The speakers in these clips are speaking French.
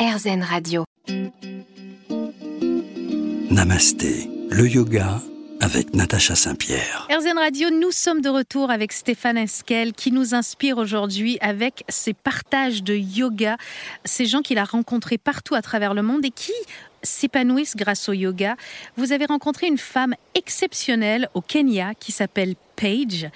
RZN Radio. Namasté, le yoga avec Natacha Saint-Pierre. RZN Radio, nous sommes de retour avec Stéphane Esquel qui nous inspire aujourd'hui avec ses partages de yoga, ces gens qu'il a rencontrés partout à travers le monde et qui s'épanouissent grâce au yoga. Vous avez rencontré une femme exceptionnelle au Kenya qui s'appelle Paige,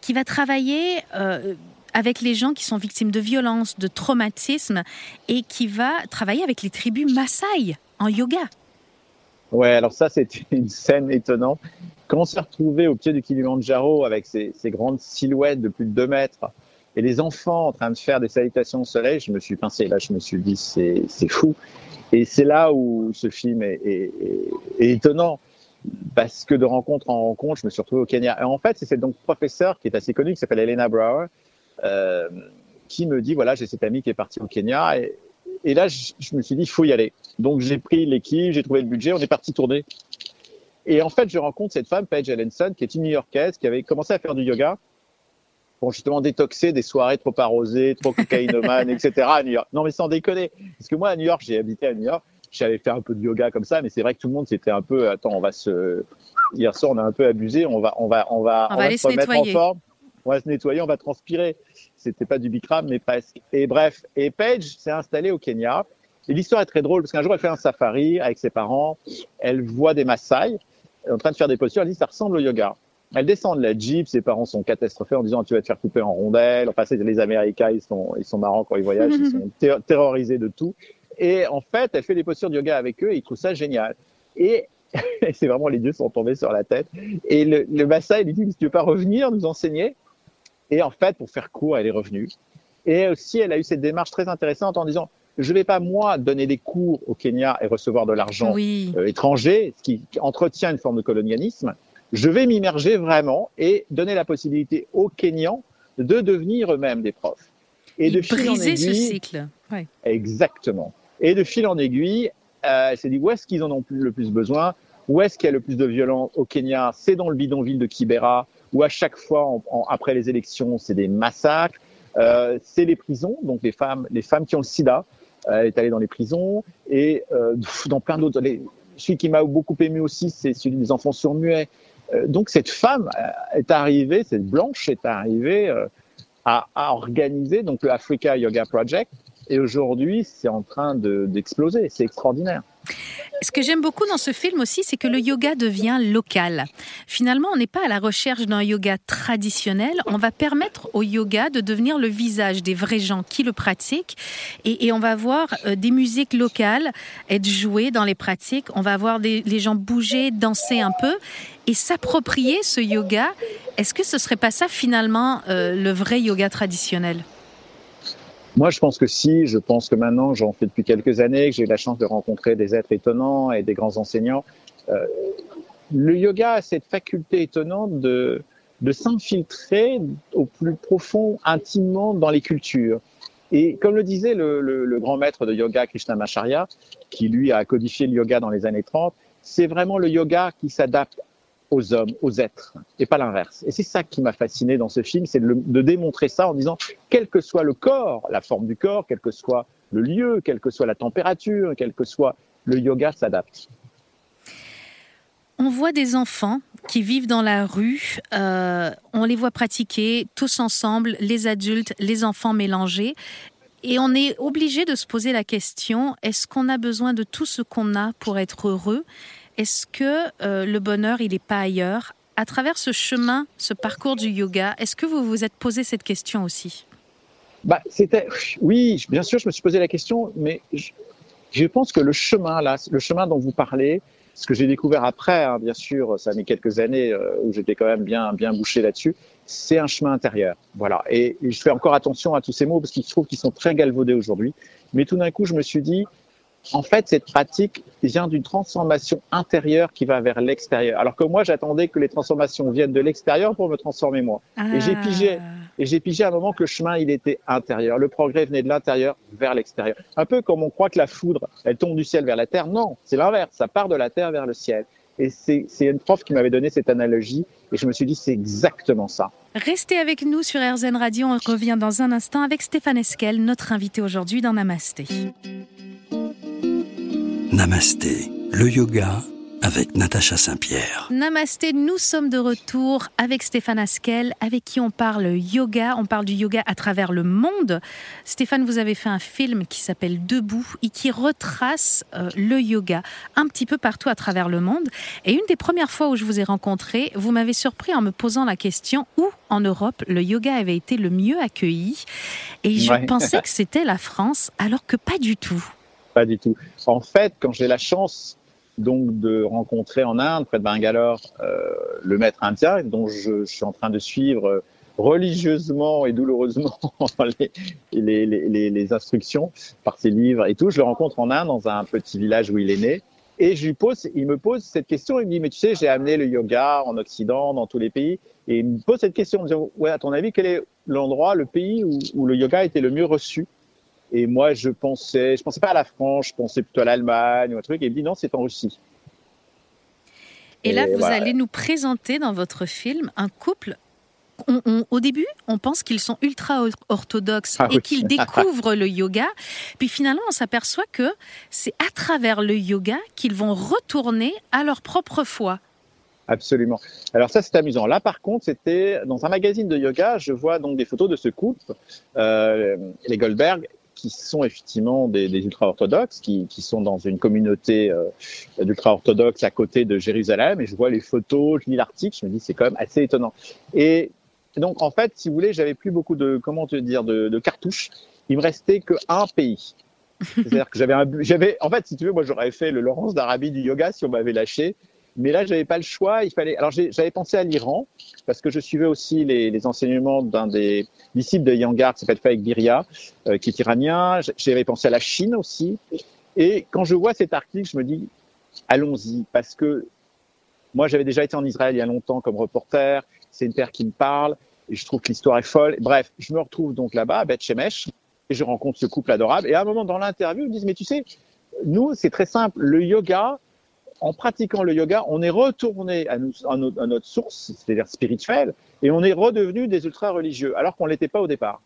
qui va travailler euh, avec les gens qui sont victimes de violences, de traumatismes, et qui va travailler avec les tribus Maasai en yoga. Ouais, alors ça, c'est une scène étonnante. Quand on s'est retrouvé au pied du Kilimanjaro avec ces, grandes silhouettes de plus de 2 mètres et les enfants en train de faire des salutations au soleil, je me suis pincé. Là, je me suis dit, c'est fou. Et c'est là où ce film est, étonnant. Parce que de rencontre en rencontre, je me suis retrouvé au Kenya. Et en fait, c'est cette donc professeure qui est assez connue, qui s'appelle Elena Brower, qui me dit voilà, j'ai cette amie qui est partie au Kenya. Et, et là, je, je, me suis dit, il faut y aller. Donc, j'ai pris l'équipe, j'ai trouvé le budget, on est parti tourner. Et en fait, je rencontre cette femme, Paige Ellenson, qui est une New-Yorkaise, qui avait commencé à faire du yoga pour justement détoxer des soirées trop arrosées, trop cocaïnomanes, etc. à New York. Non, mais sans déconner. Parce que moi, à New York, j'ai habité à New York. J'avais fait un peu de yoga comme ça, mais c'est vrai que tout le monde c'était un peu, attends, on va se, hier soir, on a un peu abusé, on va, on va, on va, on, on va, va se remettre nettoyer. en forme on va se nettoyer, on va transpirer. C'était pas du Bikram, mais presque. Et bref, et Paige s'est installée au Kenya. Et l'histoire est très drôle parce qu'un jour, elle fait un safari avec ses parents. Elle voit des Maasai en train de faire des postures. Elle dit, ça ressemble au yoga. Elle descend de la Jeep. Ses parents sont catastrophés en disant, tu vas te faire couper en rondelles. Enfin, c'est les Américains, ils sont, ils sont marrants quand ils voyagent. Ils sont ter terrorisés de tout. Et en fait, elle fait des postures de yoga avec eux et ils trouvent ça génial. Et c'est vraiment les dieux sont tombés sur la tête. Et le, le Maasai lui dit, si tu veux pas revenir nous enseigner, et en fait, pour faire court, elle est revenue. Et aussi, elle a eu cette démarche très intéressante en disant, je ne vais pas, moi, donner des cours au Kenya et recevoir de l'argent oui. euh, étranger, ce qui entretient une forme de colonialisme. Je vais m'immerger vraiment et donner la possibilité aux Kenyans de devenir eux-mêmes des profs. Et, et de fil en aiguille, ce cycle. Ouais. Exactement. Et de fil en aiguille, euh, elle s'est dit, où est-ce qu'ils en ont le plus besoin? Où est-ce qu'il y a le plus de violence au Kenya? C'est dans le bidonville de Kibera, où à chaque fois, en, en, après les élections, c'est des massacres. Euh, c'est les prisons, donc les femmes, les femmes qui ont le sida. Euh, elle est allée dans les prisons et euh, dans plein d'autres. Celui qui m'a beaucoup ému aussi, c'est celui des enfants sourds-muets. Euh, donc cette femme est arrivée, cette blanche est arrivée euh, à, à, organiser donc le Africa Yoga Project. Et aujourd'hui, c'est en train d'exploser. De, c'est extraordinaire. Ce que j'aime beaucoup dans ce film aussi, c'est que le yoga devient local. Finalement, on n'est pas à la recherche d'un yoga traditionnel. On va permettre au yoga de devenir le visage des vrais gens qui le pratiquent. Et, et on va voir euh, des musiques locales être jouées dans les pratiques. On va voir des, les gens bouger, danser un peu et s'approprier ce yoga. Est-ce que ce serait pas ça finalement euh, le vrai yoga traditionnel? Moi, je pense que si. Je pense que maintenant, j'en fais depuis quelques années, que j'ai eu la chance de rencontrer des êtres étonnants et des grands enseignants. Euh, le yoga a cette faculté étonnante de, s'infiltrer au plus profond, intimement dans les cultures. Et comme le disait le, le, le grand maître de yoga, Krishnamacharya, qui lui a codifié le yoga dans les années 30, c'est vraiment le yoga qui s'adapte aux hommes, aux êtres, et pas l'inverse. Et c'est ça qui m'a fasciné dans ce film, c'est de, démontrer ça en disant, quel que soit le corps, la forme du corps, quel que soit le lieu, quelle que soit la température, quel que soit le yoga s'adapte. On voit des enfants qui vivent dans la rue, euh, on les voit pratiquer tous ensemble, les adultes, les enfants mélangés. Et on est obligé de se poser la question, est-ce qu'on a besoin de tout ce qu'on a pour être heureux? Est-ce que euh, le bonheur, il n'est pas ailleurs? À travers ce chemin, ce parcours du yoga, est-ce que vous vous êtes posé cette question aussi? Bah, c'était, oui, bien sûr, je me suis posé la question, mais je, pense que le chemin, là, le chemin dont vous parlez, ce que j'ai découvert après, hein, bien sûr, ça a mis quelques années euh, où j'étais quand même bien, bien bouché là-dessus, c'est un chemin intérieur. Voilà. Et, et, je fais encore attention à tous ces mots parce qu'ils trouve qu'ils sont très galvaudés aujourd'hui. Mais tout d'un coup, je me suis dit, en fait, cette pratique vient d'une transformation intérieure qui va vers l'extérieur. Alors que moi, j'attendais que les transformations viennent de l'extérieur pour me transformer moi. Ah. Et j'ai pigé, et j'ai pigé à un moment que le chemin, il était intérieur. Le progrès venait de l'intérieur vers l'extérieur. Un peu comme on croit que la foudre, elle tombe du ciel vers la terre. Non, c'est l'inverse. Ça part de la terre vers le ciel. Et c'est une prof qui m'avait donné cette analogie. Et je me suis dit, c'est exactement ça. Restez avec nous sur RZN Radio. On revient dans un instant avec Stéphane Esquel, notre invité aujourd'hui dans Namasté. Namasté, le yoga avec Natacha Saint-Pierre. Namasté, nous sommes de retour avec Stéphane Askel, avec qui on parle yoga. On parle du yoga à travers le monde. Stéphane, vous avez fait un film qui s'appelle Debout et qui retrace euh, le yoga un petit peu partout à travers le monde. Et une des premières fois où je vous ai rencontré, vous m'avez surpris en me posant la question où en Europe le yoga avait été le mieux accueilli? Et je pensais que c'était la France, alors que pas du tout. Pas du tout. En fait, quand j'ai la chance donc de rencontrer en Inde, près de Bangalore, euh, le maître indien dont je, suis en train de suivre religieusement et douloureusement les, les, les, instructions par ses livres et tout. Je le rencontre en Inde, dans un petit village où il est né. Et je lui pose, il me pose cette question, il me dit, mais tu sais, j'ai amené le yoga en Occident, dans tous les pays, et il me pose cette question, en me disant, ouais, à ton avis, quel est l'endroit, le pays où, où le yoga été le mieux reçu et moi, je pensais, je pensais pas à la France, je pensais plutôt à l'Allemagne ou un truc. Et il me dit non, c'est en Russie. Et, là, vous allez nous présenter dans votre film un couple. au début, on pense qu'ils sont ultra orthodoxes ah et qu'ils découvrent le yoga. Puis finalement, on s'aperçoit que c'est à travers le yoga qu'ils vont retourner à leur propre foi. Absolument. Alors ça, c'est amusant. Là, par contre, c'était dans un magazine de yoga. Je vois donc des photos de ce couple, euh, les Goldberg, qui sont effectivement des, ultra-orthodoxes, qui, sont dans une communauté euh, d'ultra-orthodoxes à côté de Jérusalem, et je vois les photos, je lis l'article, je me dis c'est quand même assez étonnant. Et donc en fait, si vous voulez, j'avais plus beaucoup de comment te dire de, cartouches. Il me restait que un pays. C'est-à-dire que j'avais, j'avais, en fait, si tu veux, moi j'aurais fait le Laurence d'Arabie du yoga si on m'avait lâché. Mais là, j'avais pas le choix. Il fallait. Alors, j'avais pensé à l'Iran parce que je suivais aussi les, les enseignements d'un des disciples de Yangar qui s'appelle Faik Biria, euh, qui est iranien. J'avais pensé à la Chine aussi. Et quand je vois cet article, je me dis, allons-y, parce que moi, j'avais déjà été en Israël il y a longtemps comme reporter. C'est une terre qui me parle et je trouve que l'histoire est folle. Bref, je me retrouve donc là-bas à Beth Shemesh et je rencontre ce couple adorable. Et à un moment dans l'interview, ils me disent, mais tu sais, nous, c'est très simple. Le yoga, en pratiquant le yoga, on est retourné à, notre source, c'est-à-dire spirituelle, et on est redevenu des ultra-religieux, alors qu'on ne l'était pas au départ.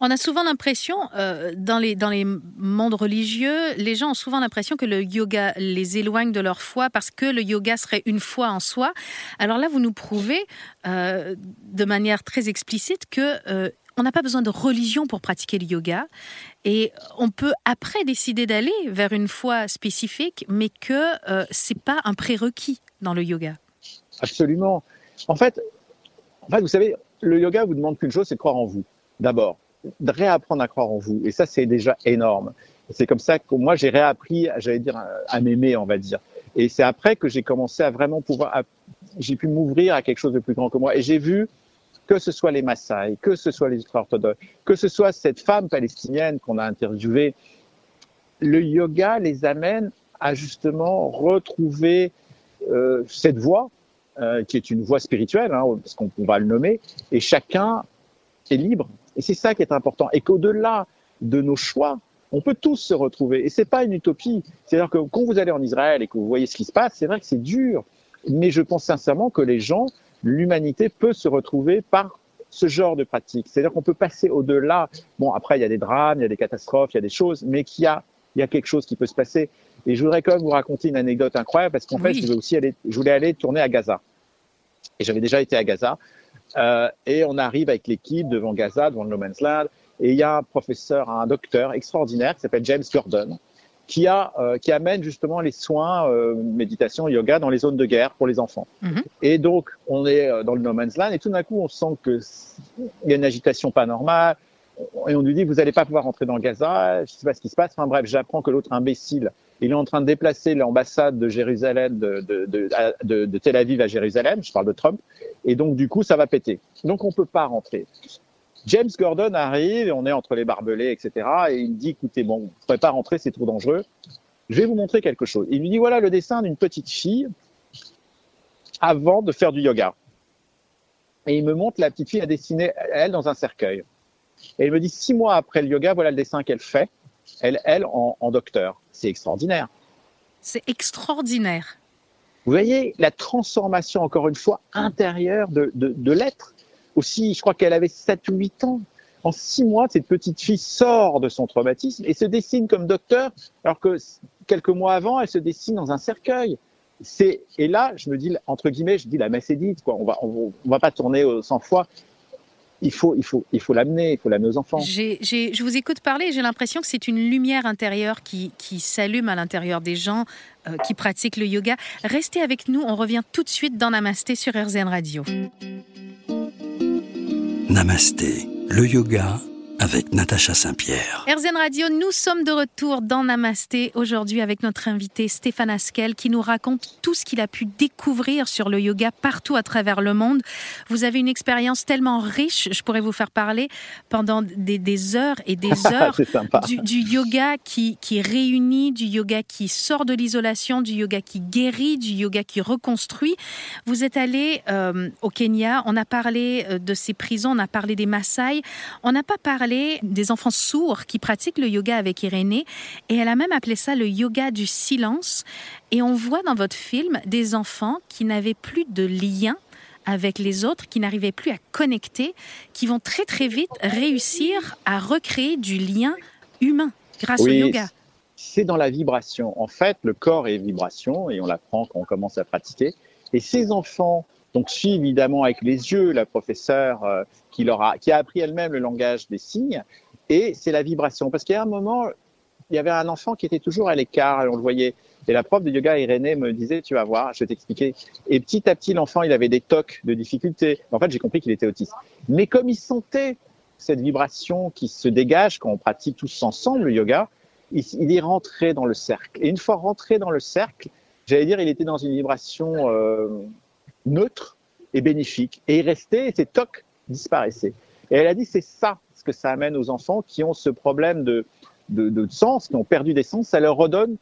On a souvent l'impression, euh, dans, les, mondes religieux, les gens ont souvent l'impression que le yoga les éloigne de leur foi parce que le yoga serait une foi en soi. Alors là, vous nous prouvez euh, de manière très explicite que euh, on n'a pas besoin de religion pour pratiquer le yoga et on peut après décider d'aller vers une foi spécifique, mais que euh, c'est pas un prérequis dans le yoga. Absolument. En fait, en fait, vous savez, le yoga vous demande qu'une chose, c'est de croire en vous. D'abord, de réapprendre à croire en vous. Et ça, c'est déjà énorme. C'est comme ça que moi, j'ai réappris, j'allais dire, à m'aimer, on va dire. Et c'est après que j'ai commencé à vraiment pouvoir, j'ai pu m'ouvrir à quelque chose de plus grand que moi. Et j'ai vu que ce soit les Maasai, que ce soit les ultra-orthodoxes, que ce soit cette femme palestinienne qu'on a interviewée, le yoga les amène à justement retrouver euh, cette voie, euh, qui est une voie spirituelle, hein, parce qu'on va le nommer, et chacun est libre. Et c'est ça qui est important. Et qu'au-delà de nos choix, on peut tous se retrouver. Et c'est pas une utopie. C'est-à-dire que quand vous allez en Israël et que vous voyez ce qui se passe, c'est vrai que c'est dur. Mais je pense sincèrement que les gens l'humanité peut se retrouver par ce genre de pratique. C'est-à-dire qu'on peut passer au-delà. Bon, après, il y a des drames, il y a des catastrophes, il y a des choses, mais qu'il y a, il y a quelque chose qui peut se passer. Et je voudrais quand même vous raconter une anecdote incroyable parce qu'en fait, je voulais aussi aller, je voulais aller tourner à Gaza. Et j'avais déjà été à Gaza. Euh, et on arrive avec l'équipe devant Gaza, devant le No Man's Land. Et il y a un professeur, un docteur extraordinaire qui s'appelle James Gordon, qui, a, euh, qui amène justement les soins, euh, méditation, yoga dans les zones de guerre pour les enfants. Mhm. Et donc, on est euh, dans le no man's land et tout d'un coup, on sent qu'il y a une agitation pas normale et on lui dit, vous n'allez pas pouvoir rentrer dans Gaza, je ne sais pas ce qui se passe. Enfin bref, j'apprends que l'autre imbécile, il est en train de déplacer l'ambassade de Jérusalem, de, de, de, de, Tel Aviv à Jérusalem, je parle de Trump, et donc du coup, ça va péter. Donc on peut pas rentrer. James Gordon arrive, et on est entre les barbelés, etc. Et il me dit, écoutez, bon, vous ne pourrez pas rentrer, c'est trop dangereux. Je vais vous montrer quelque chose. Il lui dit, voilà le dessin d'une petite fille avant de faire du yoga. Et il me montre la petite fille a dessiné, elle, dans un cercueil. Et il me dit, six mois après le yoga, voilà le dessin qu'elle fait, elle, elle en, docteur. C'est extraordinaire. C'est extraordinaire. Vous voyez la transformation, encore une fois, intérieure de, de, de l'être aussi, je crois qu'elle avait 7 ou 8 ans. En six mois, cette petite fille sort de son traumatisme et se dessine comme docteur, alors que quelques mois avant, elle se dessine dans un cercueil. Et là, je me dis entre guillemets, je dis la messe. On va on, va pas tourner au 100 fois il faut, il faut, il faut l'amener, il faut l'amener aux enfants. je vous écoute parler j'ai l'impression que c'est une lumière intérieure qui, qui s'allume à l'intérieur des gens euh, qui pratiquent le yoga. Restez avec nous, on revient tout de suite dans Namasté sur RZN Radio. Namasté, le yoga avec Natacha Saint-Pierre. RZN Radio, nous sommes de retour dans Namasté aujourd'hui avec notre invité Stéphane Askel qui nous raconte tout ce qu'il a pu découvrir sur le yoga partout à travers le monde. Vous avez une expérience tellement riche, je pourrais vous faire parler pendant des, heures et des heures du, yoga qui, qui réunit, du yoga qui sort de l'isolation, du yoga qui guérit, du yoga qui reconstruit. Vous êtes allé euh, au Kenya, on a parlé euh, de ces prisons, on a parlé des Maasai, on n'a pas parlé des enfants sourds qui pratiquent le yoga avec Irénée et elle a même appelé ça le yoga du silence. Et on voit dans votre film des enfants qui n'avaient plus de lien avec les autres, qui n'arrivaient plus à connecter, qui vont très très vite réussir à recréer du lien humain grâce au yoga. C'est dans la vibration. En fait, le corps est vibration et on l'apprend quand on commence à pratiquer. Et ces enfants donc suit évidemment avec les yeux la professeure euh, qui, leur a, qui a appris elle-même le langage des signes, et c'est la vibration. Parce qu'il y a un moment, il y avait un enfant qui était toujours à l'écart, on le voyait. Et la prof de yoga, Irénée, me disait, tu vas voir, je vais t'expliquer. Et petit à petit, l'enfant, il avait des tocs de difficulté. En fait, j'ai compris qu'il était autiste. Mais comme il sentait cette vibration qui se dégage quand on pratique tous ensemble le yoga, il, il est rentré dans le cercle. Et une fois rentré dans le cercle, j'allais dire, il était dans une vibration euh, neutre et bénéfique. Et il restait, et ces tocs disparaissaient. Et elle a dit, c'est ça ce que ça amène aux enfants qui ont ce problème de, de, sens, qui ont perdu des sens, ça leur redonne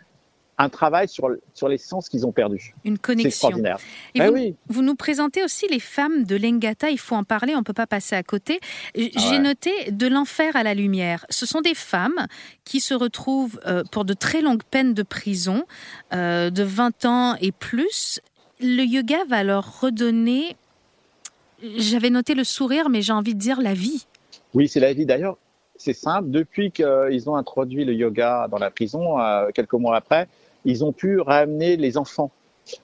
un travail sur, sur les sens qu'ils ont perdus. Une connexion. C'est extraordinaire. Et vous, oui. vous, nous présentez aussi les femmes de Lengata, il faut en parler, on ne peut pas passer à côté. Ah j'ai noté de l'enfer à la lumière. Ce sont des femmes qui se retrouvent euh, pour de très longues peines de prison, euh, de 20 ans et plus, le yoga va leur redonner, j'avais noté le sourire, mais j'ai envie de dire la vie. Oui, c'est la vie. D'ailleurs, c'est simple. Depuis qu'ils ont introduit le yoga dans la prison, euh, quelques mois après, ils ont pu ramener les enfants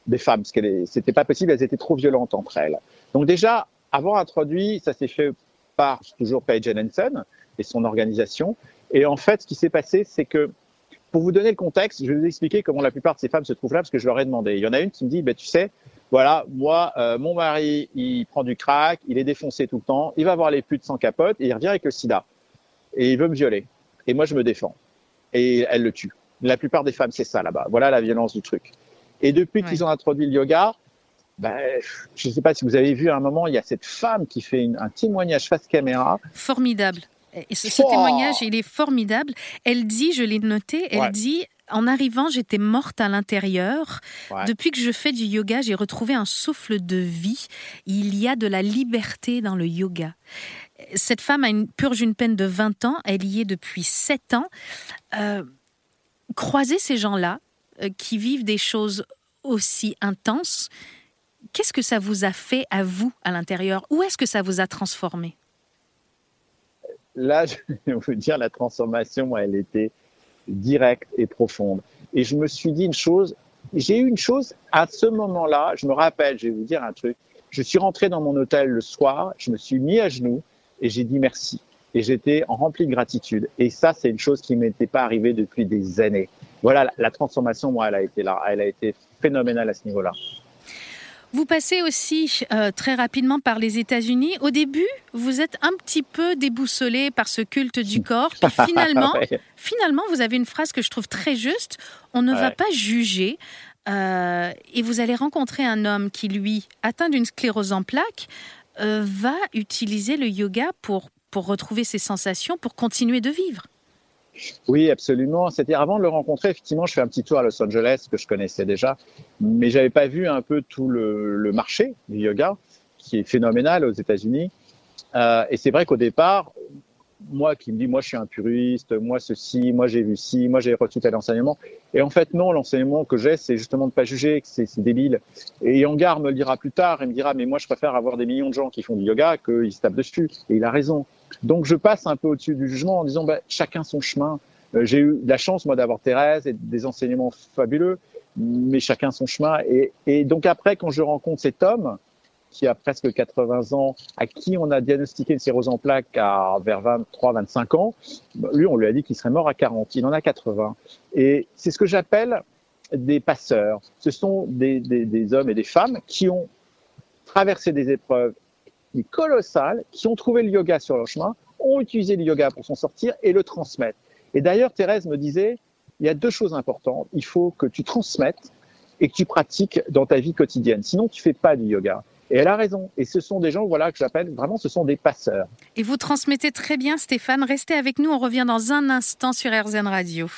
des femmes, parce que c'était pas possible, elles étaient trop violentes entre elles. Donc déjà, avant introduit, ça s'est fait par toujours Paige Henson et son organisation. Et en fait, ce qui s'est passé, c'est que pour vous donner le contexte, je vais vous expliquer comment la plupart de ces femmes se trouvent là, parce que je leur ai demandé. Il y en a une qui me dit, bah, tu sais, voilà, moi, euh, mon mari, il prend du crack, il est défoncé tout le temps, il va avoir les putes sans capote, et il revient avec le sida. Et il veut me violer. Et moi, je me défends. Et elle le tue. La plupart des femmes, c'est ça là-bas. Voilà la violence du truc. Et depuis qu'ils ont introduit le yoga, ben, je ne sais pas si vous avez vu à un moment, il y a cette femme qui fait un témoignage face caméra. Formidable. Et ce, témoignage, il est formidable. Elle dit, je l'ai noté, elle dit en arrivant, j'étais morte à l'intérieur. Depuis que je fais du yoga, j'ai retrouvé un souffle de vie. Il y a de la liberté dans le yoga. Cette femme a une, purge une peine de 20 ans. Elle y est depuis 7 ans. Euh, croiser ces gens-là euh, qui vivent des choses aussi intenses, qu'est-ce que ça vous a fait à vous à l'intérieur? Où est-ce que ça vous a transformé? Là, je vais vous dire, la transformation, elle était directe et profonde. Et je me suis dit une chose, j'ai eu une chose à ce moment-là, je me rappelle, je vais vous dire un truc. Je suis rentré dans mon hôtel le soir, je me suis mis à genoux et j'ai dit merci. Et j'étais rempli de gratitude. Et ça, c'est une chose qui m'était pas arrivée depuis des années. Voilà, la transformation, moi, elle a été là. Elle a été phénoménale à ce niveau-là. Vous passez aussi euh, très rapidement par les États-Unis. Au début, vous êtes un petit peu déboussolé par ce culte du corps. Puis finalement, finalement, vous avez une phrase que je trouve très juste. On ne va pas juger. Euh, et vous allez rencontrer un homme qui, lui, atteint d'une sclérose en plaques, euh, va utiliser le yoga pour, pour retrouver ses sensations, pour continuer de vivre. Oui, absolument. C'était avant de le rencontrer. Effectivement, je fais un petit tour à Los Angeles que je connaissais déjà, mais j'avais pas vu un peu tout le, marché du yoga qui est phénoménal aux États-Unis. Euh, et c'est vrai qu'au départ, moi qui me dis, moi je suis un puriste, moi ceci, moi j'ai vu ci, moi j'ai reçu tel enseignement. Et en fait, non, l'enseignement que j'ai, c'est justement de pas juger, que c'est débile. Et Yangar me le dira plus tard, il me dira, mais moi je préfère avoir des millions de gens qui font du yoga qu'ils se tapent dessus. Et il a raison. Donc je passe un peu au-dessus du jugement en disant bah, chacun son chemin. Euh, j'ai eu la chance moi d'avoir Thérèse et des enseignements fabuleux, mais chacun son chemin. Et, donc après, quand je rencontre cet homme qui a presque 80 ans, à qui on a diagnostiqué une cirrhose en plaques à vers 23-25 ans, bah, lui on lui a dit qu'il serait mort à 40. Il en a 80. Et c'est ce que j'appelle des passeurs. Ce sont des hommes et des femmes qui ont traversé des épreuves colossales, qui ont trouvé le yoga sur leur chemin, ont utilisé le yoga pour s'en sortir et le transmettre. Et d'ailleurs, Thérèse me disait, il y a deux choses importantes. Il faut que tu transmettes et que tu pratiques dans ta vie quotidienne. Sinon, tu fais pas du yoga. Et elle a raison. Et ce sont des gens, voilà, que j'appelle vraiment, ce sont des passeurs. Et vous transmettez très bien, Stéphane. Restez avec nous. On revient dans un instant sur RZN Radio.